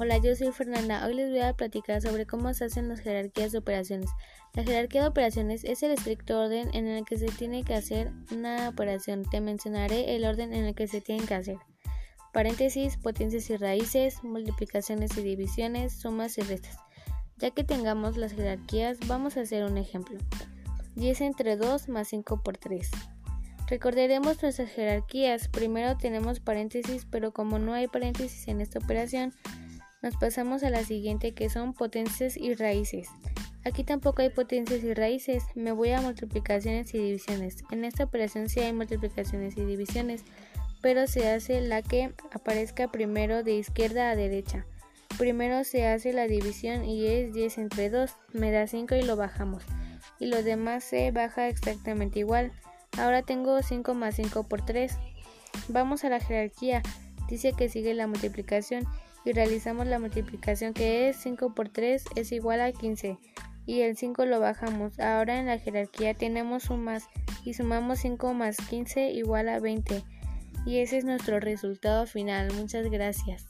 Hola, yo soy Fernanda. Hoy les voy a platicar sobre cómo se hacen las jerarquías de operaciones. La jerarquía de operaciones es el estricto orden en el que se tiene que hacer una operación. Te mencionaré el orden en el que se tienen que hacer. Paréntesis, potencias y raíces, multiplicaciones y divisiones, sumas y restas. Ya que tengamos las jerarquías, vamos a hacer un ejemplo. 10 entre 2 más 5 por 3. Recordaremos nuestras jerarquías. Primero tenemos paréntesis, pero como no hay paréntesis en esta operación, nos pasamos a la siguiente que son potencias y raíces. Aquí tampoco hay potencias y raíces, me voy a multiplicaciones y divisiones. En esta operación sí hay multiplicaciones y divisiones, pero se hace la que aparezca primero de izquierda a derecha. Primero se hace la división y es 10 entre 2, me da 5 y lo bajamos. Y lo demás se baja exactamente igual. Ahora tengo 5 más 5 por 3. Vamos a la jerarquía. Dice que sigue la multiplicación y realizamos la multiplicación que es 5 por 3 es igual a 15 y el 5 lo bajamos. Ahora en la jerarquía tenemos sumas y sumamos 5 más 15 igual a 20 y ese es nuestro resultado final. Muchas gracias.